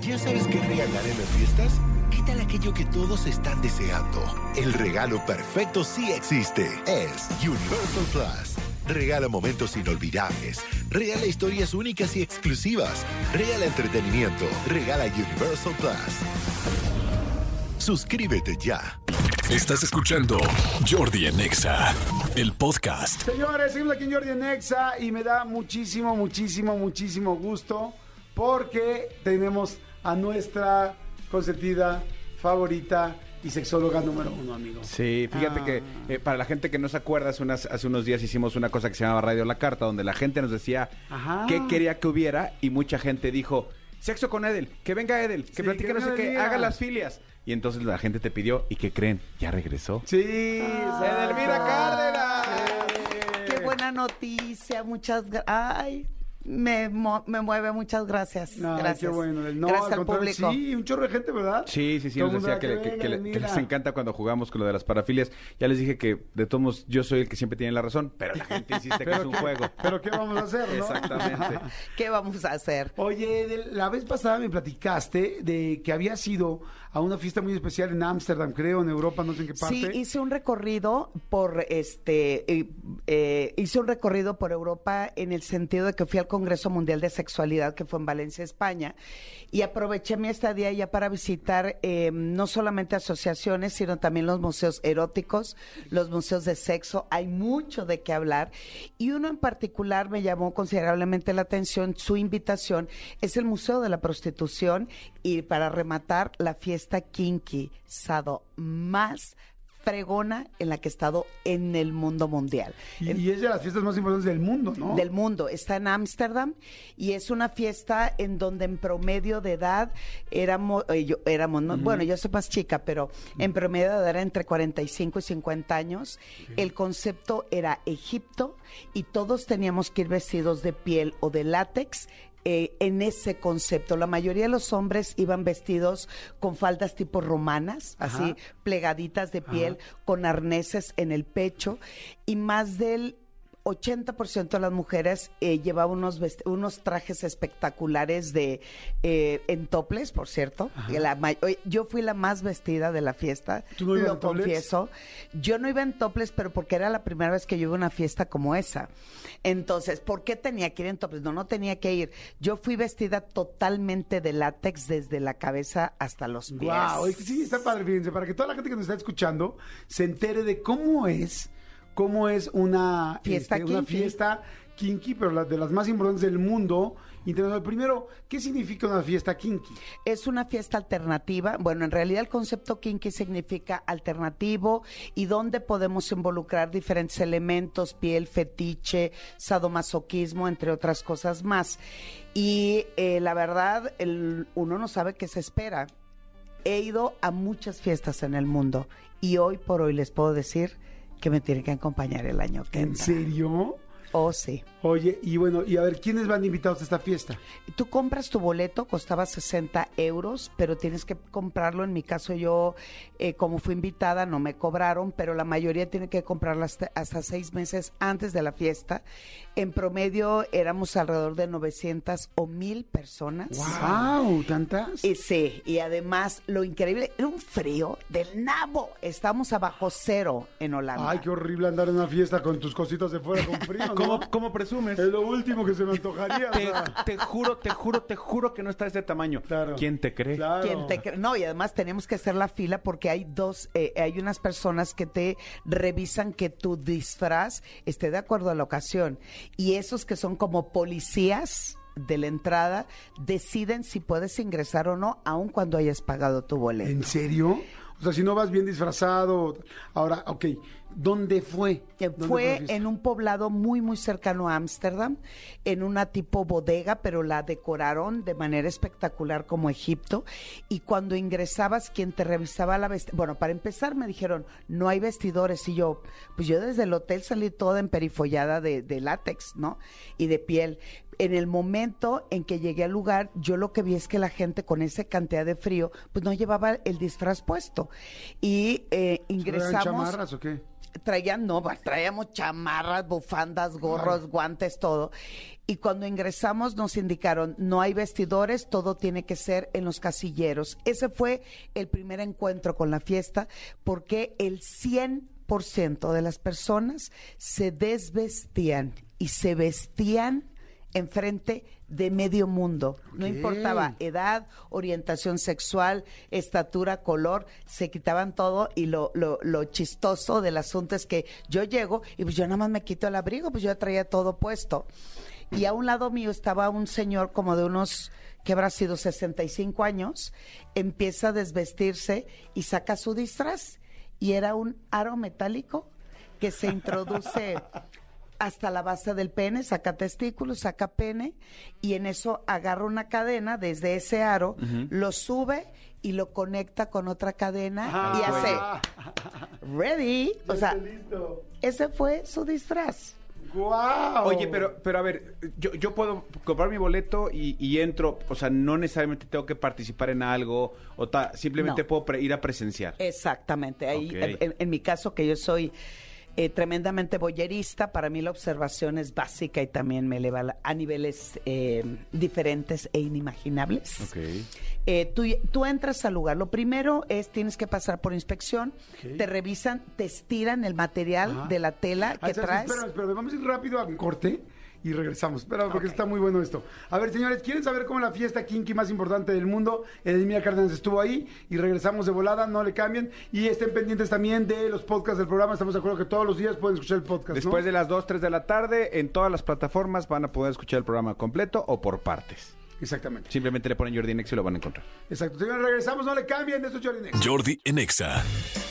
¿Ya sabes qué regalar en las fiestas? ¿Qué tal aquello que todos están deseando? El regalo perfecto sí existe. Es Universal Plus. Regala momentos inolvidables. Regala historias únicas y exclusivas. Regala entretenimiento. Regala Universal Plus. Suscríbete ya. Estás escuchando Jordi Anexa, el podcast. Señores, seguimos aquí en Jordi en Exa y me da muchísimo, muchísimo, muchísimo gusto porque tenemos a nuestra consentida, favorita y sexóloga número uno, amigo. Sí, fíjate Ah. que eh, para la gente que no se acuerda, hace, unas- hace unos días hicimos una cosa que se llamaba Radio La Carta, donde la gente nos decía Ajá. qué quería que hubiera y mucha gente dijo, sexo con Edel, que venga Edel, que Sí, platique que no sé qué, haga las filias. Y entonces la gente te pidió, ¿y qué creen? Ya regresó. Sí, Edelmira Cárdenas. Qué buena noticia, muchas gracias. Me, mo- me mueve, muchas gracias. Ay, gracias. qué bueno. No, gracias al al público. Sí, un chorro de gente, ¿verdad? Sí, sí, sí, Todo nos decía que, "Ah, que- que le- que Edelmira". les encanta cuando jugamos con lo de las parafilias. Ya les dije que de todos modos yo soy el que siempre tiene la razón, pero la gente insiste que es un juego. Pero ¿qué vamos a hacer, no? Exactamente. ¿Qué vamos a hacer? Oye, de- la vez pasada me platicaste de que había ido a una fiesta muy especial en Ámsterdam, creo, en Europa, no sé en qué parte. Sí, hice un recorrido por este, eh, eh, hice un recorrido por Europa en el sentido de que fui al Congreso Mundial de Sexualidad que fue en Valencia, España, y aproveché mi estadía ya para visitar eh, no solamente asociaciones, sino también los museos eróticos, los museos de sexo. Hay mucho de qué hablar y uno en particular me llamó considerablemente la atención. Su invitación es el Museo de la Prostitución y para rematar la fiesta kinky sado más fregona en la que he estado en el mundo mundial. Y, En- y es de las fiestas más importantes del mundo, ¿no? del mundo. Está en Ámsterdam y es una fiesta en donde en promedio de edad éramos, eh, yo, éramos no, bueno, yo soy más chica, pero en promedio de edad era entre 45 y 50 años. El concepto era Egipto y todos teníamos que ir vestidos de piel o de látex. Eh, en ese concepto, la mayoría de los hombres iban vestidos con faldas tipo romanas, así plegaditas de piel, con arneses en el pecho, y más del 80% de las mujeres eh, llevaban unos, unos trajes espectaculares de eh, en toples, por cierto. La yo fui la más vestida de la fiesta, ¿Tú no lo topless? confieso. Yo no iba en toples, pero porque era la primera vez que yo iba a una fiesta como esa. Entonces, ¿por qué tenía que ir en toples? No, no tenía que ir. Yo fui vestida totalmente de látex desde la cabeza hasta los pies. Wow, sí, está padre, fíjense, para que toda la gente que nos está escuchando se entere de cómo es, cómo es una Fiesta este, una fiesta kinky, pero la- de las más importantes del mundo internacional. Primero, ¿qué significa una fiesta kinky? Es una fiesta alternativa. Bueno, en realidad el concepto kinky significa alternativo y donde podemos involucrar diferentes elementos, piel, fetiche, sadomasoquismo, entre otras cosas más. Y eh, la verdad, el- uno no sabe qué se espera. He ido a muchas fiestas en el mundo y hoy por hoy les puedo decir que me tienen que acompañar el año que ¿En entra. serio? Oh, sí. Oye, y bueno, y a ver, ¿quiénes van invitados a esta fiesta? Tú compras tu boleto, costaba 60 euros, pero tienes que comprarlo. En mi caso, yo, eh, como fui invitada, no me cobraron, pero la mayoría tiene que comprarlo hasta, hasta seis meses antes de la fiesta. En promedio, éramos alrededor de 900 o 1000 personas. ¡Wow! ¿Tantas? Y sí, y además, lo increíble, era un frío del nabo. Estamos a bajo cero en Holanda. Ay, qué horrible andar en una fiesta con tus cositas de fuera con frío, ¿no? ¿Cómo, cómo presumes? Es lo último que se me antojaría. o Te, sea. te juro, te juro, te juro que no está de ese tamaño. Claro. ¿Quién te cree? Claro. ¿Quién te cre- No, y además tenemos que hacer la fila porque hay dos, eh, hay unas personas que te revisan que tu disfraz esté de acuerdo a la ocasión. Y esos que son como policías de la entrada deciden si puedes ingresar o no, aun cuando hayas pagado tu boleto. ¿En serio? O sea, si no vas bien disfrazado. Ahora, ok, ¿dónde fue? Que ¿Dónde fue en un poblado muy, muy cercano a Ámsterdam, en una tipo bodega, pero la decoraron de manera espectacular como Egipto. Y cuando ingresabas, quien te revisaba la vestidura, bueno, para empezar me dijeron, no hay vestidores. Y yo, pues yo desde el hotel salí toda emperifollada de, de látex, ¿no? Y de piel. En el momento en que llegué al lugar, yo lo que vi es que la gente con esa cantidad de frío, pues no llevaba el disfraz puesto. Y eh, ¿Eran ingresamos. chamarras o qué? Traían, no, traíamos chamarras, bufandas, gorros, guantes, todo. Y cuando ingresamos nos indicaron, no hay vestidores, todo tiene que ser en los casilleros. Ese fue el primer encuentro con la fiesta, porque el 100% de las personas se desvestían y se vestían enfrente de medio mundo. No importaba edad, orientación sexual, estatura, color, se quitaban todo y lo, lo, lo chistoso del asunto es que yo llego y pues yo nada más me quito el abrigo, pues yo ya traía todo puesto. Y a un lado mío estaba un señor como de unos, que habrá sido 65 años, empieza a desvestirse y saca su disfraz. Y era un aro metálico que se introduce hasta la base del pene, saca testículos, saca pene, y en eso agarra una cadena desde ese aro, lo sube y lo conecta con otra cadena Ah, y hace bueno. ready. O sea, listo. ese fue su disfraz. ¡Guau! Oye, pero, pero a ver, yo, yo puedo comprar mi boleto y, y entro, o sea, no necesariamente tengo que participar en algo, o ta- simplemente No. puedo pre- ir a presenciar. Exactamente. Ahí, Ok. en, en- en mi caso, que yo soy eh, tremendamente boyerista, para mí la observación es básica y también me eleva a niveles eh, diferentes e inimaginables. Eh, tú, tú entras al lugar. Lo primero es tienes que pasar por inspección, te revisan, te estiran el material Ajá. de la tela Ay, que ¿sabes? traes. Espérame, espérame, vamos a ir rápido a un corte y regresamos. Espera, porque está muy bueno esto. A ver, señores, ¿quieren saber cómo la fiesta kinky más importante del mundo? Edelmira Cárdenas estuvo ahí y regresamos de volada, no le cambien. Y estén pendientes también de los podcasts del programa. Estamos de acuerdo que todos los días pueden escuchar el podcast, Después ¿no? de las 2, 3 de la tarde, en todas las plataformas van a poder escuchar el programa completo o por partes. Exactamente. Simplemente le ponen Jordi Nex y lo van a encontrar. Exacto. Señores, regresamos, no le cambien de estos Jordi Next. Jordi en Exa.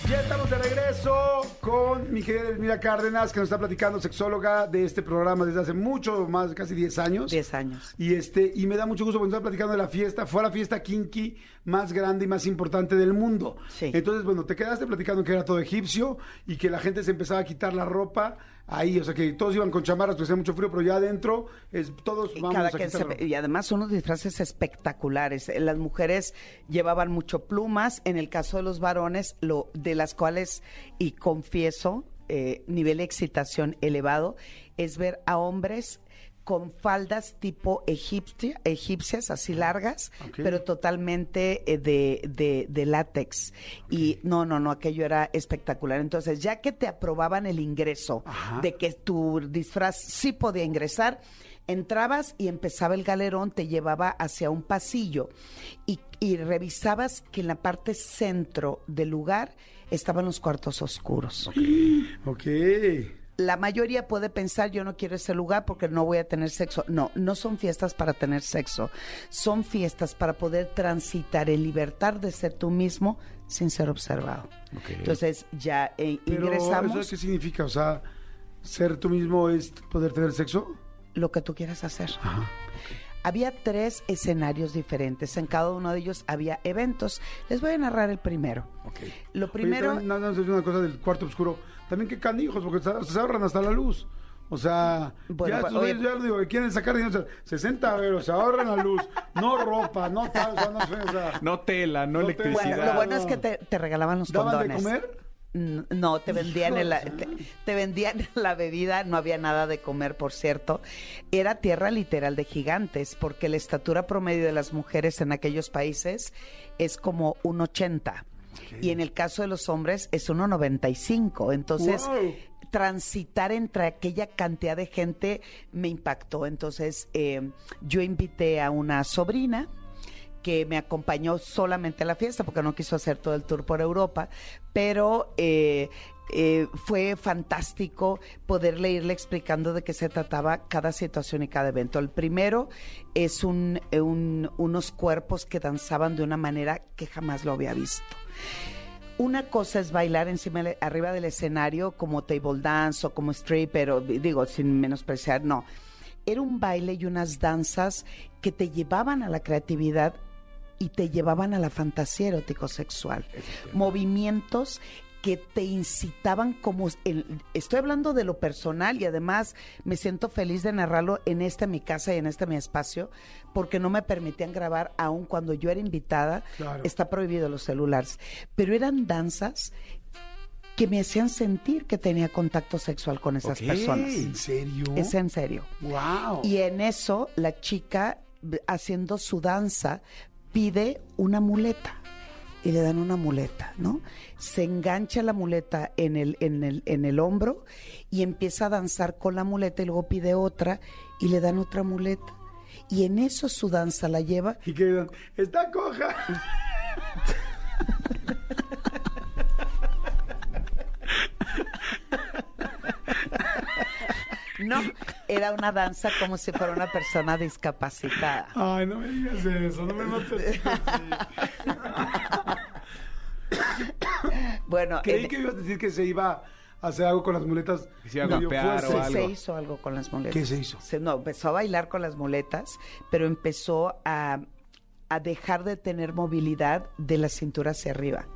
Ya estamos de regreso con mi querida Elmira Cárdenas, que nos está platicando, sexóloga de este programa desde hace mucho más, casi 10 años. 10 años. Y este, y me da mucho gusto porque nos está platicando de la fiesta. Fue la fiesta kinky más grande y más importante del mundo. Sí. Entonces, bueno, te quedaste platicando que era todo egipcio y que la gente se empezaba a quitar la ropa ahí, o sea que todos iban con chamarras porque hacía mucho frío, pero ya adentro es todos Y vamos cada a se- y además unos disfraces espectaculares. Eh, Las mujeres llevaban mucho plumas, en el caso de los varones, lo de las cuales, y confieso, eh, nivel de excitación elevado, es ver a hombres con faldas tipo egipcia, egipcias, así largas, pero totalmente eh, de, de- de látex. Y no, no, no, aquello era espectacular. Entonces, ya que te aprobaban el ingreso Ajá. de que tu disfraz sí podía ingresar, entrabas y empezaba el galerón, te llevaba hacia un pasillo y, y revisabas que en la parte centro del lugar estaban los cuartos oscuros. Ok. La mayoría puede pensar, yo no quiero ese lugar porque no voy a tener sexo. No, no son fiestas para tener sexo. Son fiestas para poder transitar en libertad de ser tú mismo sin ser observado. Entonces ya eh, Pero ingresamos ¿eso qué significa? O sea, ser tú mismo es poder tener sexo. lo que tú quieras hacer. Ajá. Había tres escenarios diferentes. En cada uno de ellos había eventos. Les voy a narrar el primero. Lo Oye, primero, también, no, no, es una cosa del cuarto oscuro. También qué canijos, porque se, se ahorran hasta la luz. O sea, Bueno, ya, pues, estos oye- ya lo digo, que quieren sacar dinero, o sea, 60 euros, se ahorran la luz, no ropa, no tal, o sea, no o sea, No tela, no, No electricidad. bueno, lo bueno es que te, te regalaban los ¿daban de condones. comer? No, te vendían, el- te, te vendían la bebida, no había nada de comer, por cierto. Era tierra literal de gigantes, porque la estatura promedio de las mujeres en aquellos países es como un 80. Y en el caso de los hombres es 1,95. Entonces, Wow. transitar entre aquella cantidad de gente me impactó. Entonces, eh, yo invité a una sobrina que me acompañó solamente a la fiesta porque no quiso hacer todo el tour por Europa, pero eh, eh, fue fantástico poderle irle explicando de qué se trataba cada situación y cada evento. El primero es un, un- unos cuerpos que danzaban de una manera que jamás lo había visto. Una cosa es bailar encima, arriba del escenario como table dance o como stripper, o digo, sin menospreciar, no. Era un baile y unas danzas que te llevaban a la creatividad y te llevaban a la fantasía erótico-sexual. Movimientos que te incitaban como... el- estoy hablando de lo personal y además me siento feliz de narrarlo en esta mi casa y en este mi espacio porque no me permitían grabar aun cuando yo era invitada. Claro. Está prohibido los celulares. Pero eran danzas que me hacían sentir que tenía contacto sexual con esas personas. ¿En serio? Es en serio. Wow. Y en eso la chica, haciendo su danza, pide una muleta. Y le dan una muleta, ¿no? Se engancha la muleta en el, en el, en el hombro y empieza a danzar con la muleta y luego pide otra y le dan otra muleta. Y en eso su danza la lleva Y que digan, está coja. No, era una danza como si fuera una persona discapacitada. Ay, no me digas eso, no me mates así. Bueno, Creí en- que ibas a decir que se iba a hacer algo con las muletas. Se iba a medio golpear fuerte. o se, algo. se hizo algo con las muletas. ¿Qué se hizo? no, empezó a bailar con las muletas, pero empezó a, a dejar de tener movilidad de la cintura hacia arriba.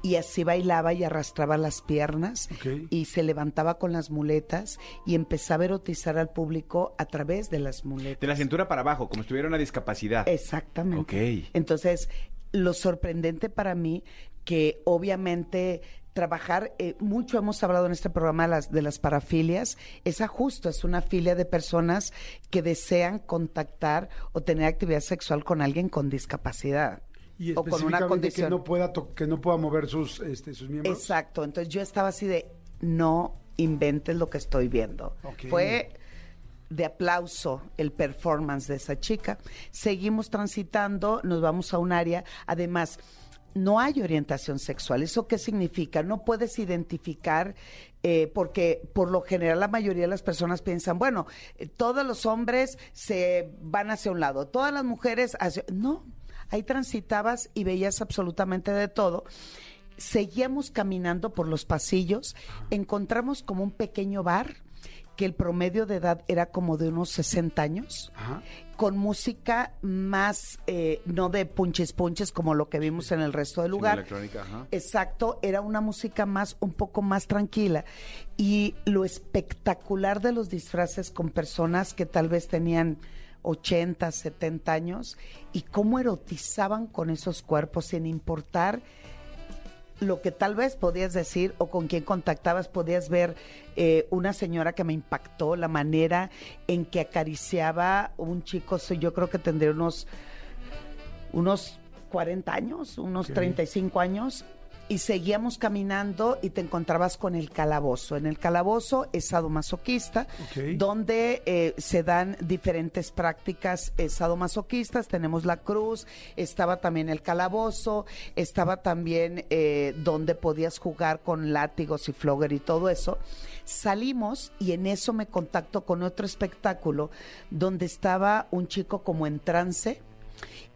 Y así bailaba y arrastraba las piernas Ok. y se levantaba con las muletas y empezaba a erotizar al público a través de las muletas. De la cintura para abajo, como si tuviera una discapacidad. Exactamente. Ok. Entonces, lo sorprendente para mí que obviamente trabajar, eh, mucho hemos hablado en este programa de las, de las parafilias, esa justo es una filia de personas que desean contactar o tener actividad sexual con alguien con discapacidad. Y o con una condición. que no pueda que no pueda mover sus este, sus miembros. Exacto, entonces yo estaba así de, no inventes lo que estoy viendo. Fue de aplauso el performance de esa chica. Seguimos transitando, nos vamos a un área, además, no hay orientación sexual. ¿Eso qué significa? No puedes identificar, eh, porque por lo general la mayoría de las personas piensan, bueno, eh, todos los hombres se van hacia un lado, todas las mujeres hacia... No, ahí transitabas y veías absolutamente de todo. Seguíamos caminando por los pasillos, encontramos como un pequeño bar que el promedio de edad era como de unos 60 años, Ajá. Con música más, eh, no de punches punches como lo que vimos en el resto del lugar. electrónica, ajá. Exacto, era una música más, un poco más tranquila. Y lo espectacular de los disfraces con personas que tal vez tenían 80, 70 años y cómo erotizaban con esos cuerpos sin importar lo que tal vez podías decir o con quién contactabas, podías ver eh, una señora que me impactó, la manera en que acariciaba un chico, yo creo que tendría unos, unos 40 años, unos Ok. 35 años, y seguíamos caminando y te encontrabas con el calabozo. En el calabozo es sadomasoquista, donde eh, se dan diferentes prácticas eh, sadomasoquistas. Tenemos la cruz, estaba también el calabozo, estaba también eh, donde podías jugar con látigos y flogger y todo eso. Salimos y en eso me contacto con otro espectáculo donde estaba un chico como en trance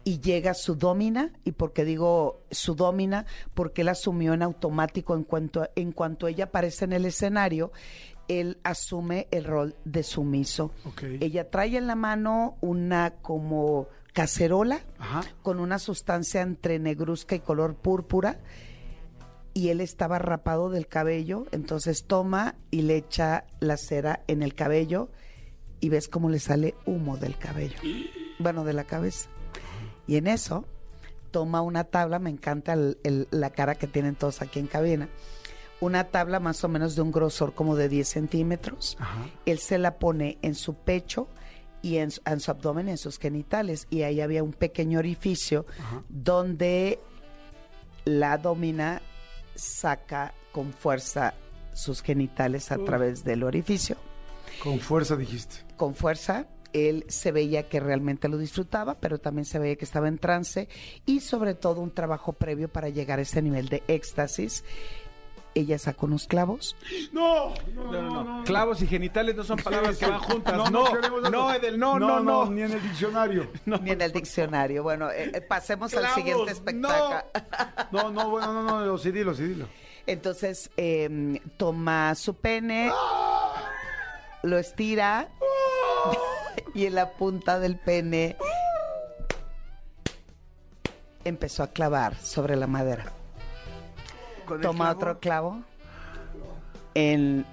y llega su domina, y porque digo su domina, porque él asumió en automático en cuanto, en cuanto ella aparece en el escenario, él asume el rol de sumiso. Ella trae en la mano una como cacerola Ajá. con una sustancia entre negruzca y color púrpura y él estaba rapado del cabello, entonces toma y le echa la cera en el cabello y ves cómo le sale humo del cabello, bueno, de la cabeza. Y en eso toma una tabla, me encanta el- el- la cara que tienen todos aquí en cabina, una tabla más o menos de un grosor como de 10 centímetros. Ajá. Él se la pone en su pecho y en, su- en su abdomen, en sus genitales. Y ahí había un pequeño orificio Ajá. donde la domina saca con fuerza sus genitales a Uf. través del orificio. Con fuerza dijiste. Con fuerza, él se veía que realmente lo disfrutaba, pero también se veía que estaba en trance y sobre todo un trabajo previo para llegar a ese nivel de éxtasis. Ella sacó unos clavos, No, no, No, no, no. Clavos y genitales no son palabras que van juntas. No, No, Edel, no, no, no. Ni en el diccionario. ni en el diccionario. Bueno, eh, eh, pasemos al siguiente espectáculo. No, no, bueno, no, no, lo sí dilo, sí dilo. Entonces eh, toma su pene, lo estira y en la punta del pene empezó a clavar sobre la madera. Toma clavo. otro clavo, en,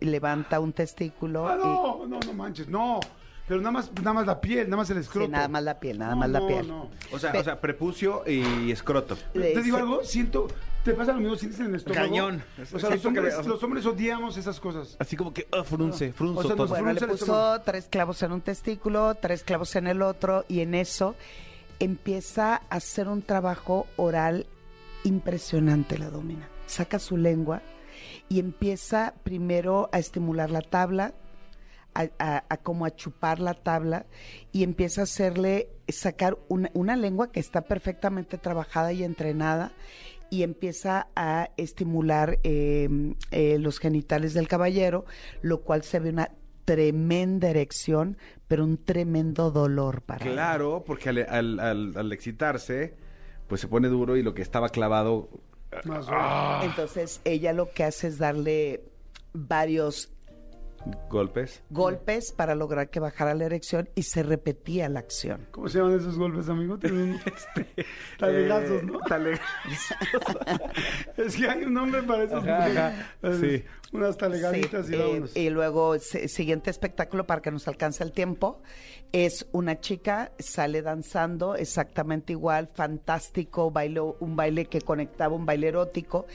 levanta un testículo Ah, y no, no, no manches, no. Pero nada más, nada más la piel, nada más el escroto. Sí, nada más la piel, nada No, más la no, piel. no. O sea, Pe- o sea, prepucio y escroto. Te digo algo, siento, te pasa lo mismo, sientes en el estómago. Cañón. O sea, los que hombres, me- los hombres odiamos esas cosas. Así como que ah, frunce, frunzo O sea, todo. Bueno, le frunce puso tres clavos en un testículo, tres clavos en el otro, y en eso empieza a hacer un trabajo oral impresionante la domina. Saca su lengua y empieza primero a estimular la tabla, a, a- a como a chupar la tabla y empieza a hacerle sacar una, una lengua que está perfectamente trabajada y entrenada y empieza a estimular eh, eh, los genitales del caballero, lo cual se ve una tremenda erección, pero un tremendo dolor para él. Claro, porque al, al- al- al excitarse, pues se pone duro y lo que estaba clavado. Más Ah. Entonces ella lo que hace es darle varios Golpes. golpes para lograr que bajara la erección y se repetía la acción. ¿Cómo se llaman esos golpes, amigo? Tienen un... talegazos, Eh, ¿no? tale- Es que hay un nombre para esos. Ajá, ajá, Eh, sí. Unas talegaditas Sí, y eh, vámonos. y luego, siguiente espectáculo para que nos alcance el tiempo, es una chica, sale danzando exactamente igual, fantástico, bailó un baile que conectaba, un baile erótico,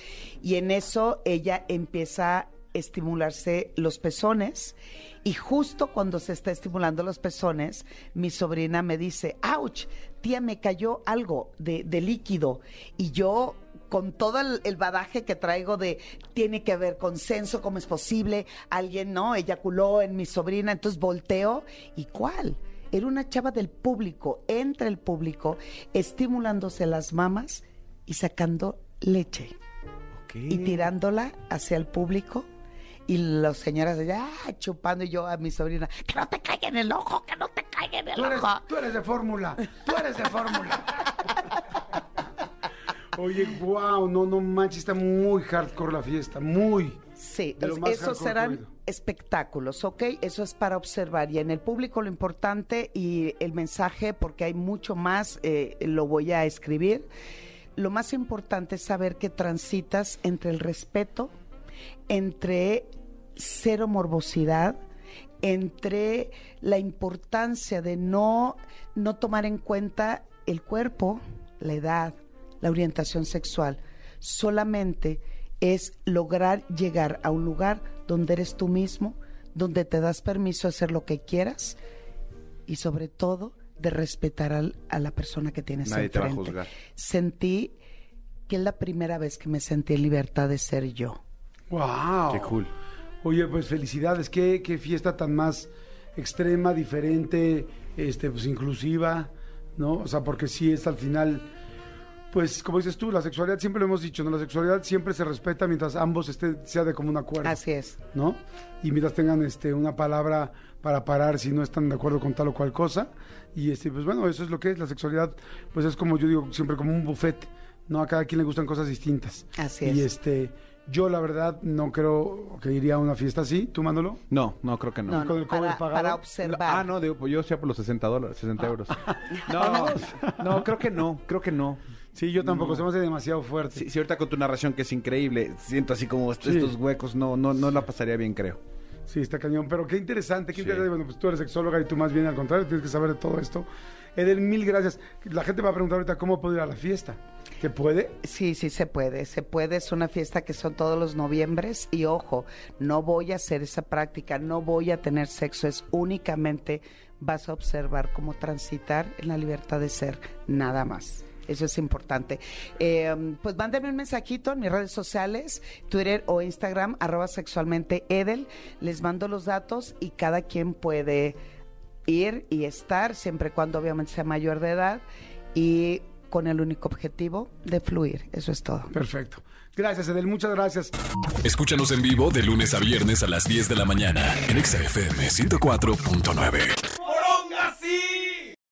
y en eso ella empieza a estimularse los pezones, y justo cuando se está estimulando los pezones, mi sobrina me dice, ¡ouch! Tía, me cayó algo de, de líquido, y yo con todo el, el badaje que traigo de tiene que haber consenso, cómo es posible, alguien no eyaculó en mi sobrina, entonces volteo y cuál. Era una chava del público, entre el público, estimulándose las mamas y sacando leche y tirándola hacia el público. Y las señoras allá ah, chupando y yo a mi sobrina, que no te caiga en el ojo, que no te caiga en el Tú eres, ojo. tú eres de fórmula, tú eres de fórmula. Oye, wow, no, no manches, está muy hardcore la fiesta, muy. Sí, es- esos serán espectáculos, ¿ok? Eso es para observar. Y en el público lo importante y el mensaje, porque hay mucho más, eh, lo voy a escribir. Lo más importante es saber que transitas entre el respeto, entre cero morbosidad, entre la importancia de no, no tomar en cuenta el cuerpo, la edad, la orientación sexual. Solamente es lograr llegar a un lugar donde eres tú mismo, donde te das permiso de hacer lo que quieras y sobre todo de respetar al- a la persona que tienes Nadie te va a enfrente. juzgar. Sentí que es la primera vez que me sentí en libertad de ser yo. Wow. Qué cool. Oye, pues felicidades, qué, qué fiesta tan más extrema, diferente, este, pues inclusiva, ¿no? O sea, porque sí es al final, pues como dices tú, la sexualidad siempre lo hemos dicho, ¿no? La sexualidad siempre se respeta mientras ambos esté, sea de común acuerdo. Así es. ¿no? Y mientras tengan este una palabra para parar si no están de acuerdo con tal o cual cosa. Y este, pues bueno, eso es lo que es la sexualidad, pues es como yo digo siempre como un buffet, ¿no? A cada quien le gustan cosas distintas. Así Y es. este, yo la verdad no creo que iría a una fiesta así, tú mándalo. No, no, creo que no. No, con no, el cover para, pagado. para observar. Ah, no, digo, pues yo sea por los 60 dólares, 60 euros. No, no, creo que no, creo que no. Sí, yo tampoco, No. se me hace demasiado fuerte. Sí, sí, ahorita con tu narración que es increíble, siento así como Sí. estos huecos, no, no, no la pasaría bien, creo. Sí, está cañón. Pero qué interesante, qué Sí. interesante. Bueno, pues tú eres sexóloga y tú más bien al contrario, tienes que saber de todo esto. Edel, mil gracias. La gente va a preguntar ahorita cómo puedo ir a la fiesta. ¿Se puede? Sí, sí se puede, se puede, es una fiesta que son todos los noviembres y ojo, no voy a hacer esa práctica, no voy a tener sexo, es únicamente vas a observar cómo transitar en la libertad de ser, nada más. Eso es importante. Eh, pues mándenme un mensajito en mis redes sociales, Twitter o Instagram, arroba sexualmente Edel. Les mando los datos y cada quien puede ir y estar, siempre y cuando obviamente sea mayor de edad y con el único objetivo de fluir. Eso es todo. Perfecto. Gracias, Edel, muchas gracias. Escúchanos en vivo de lunes a viernes a las 10 de la mañana en Exa FM 104.9.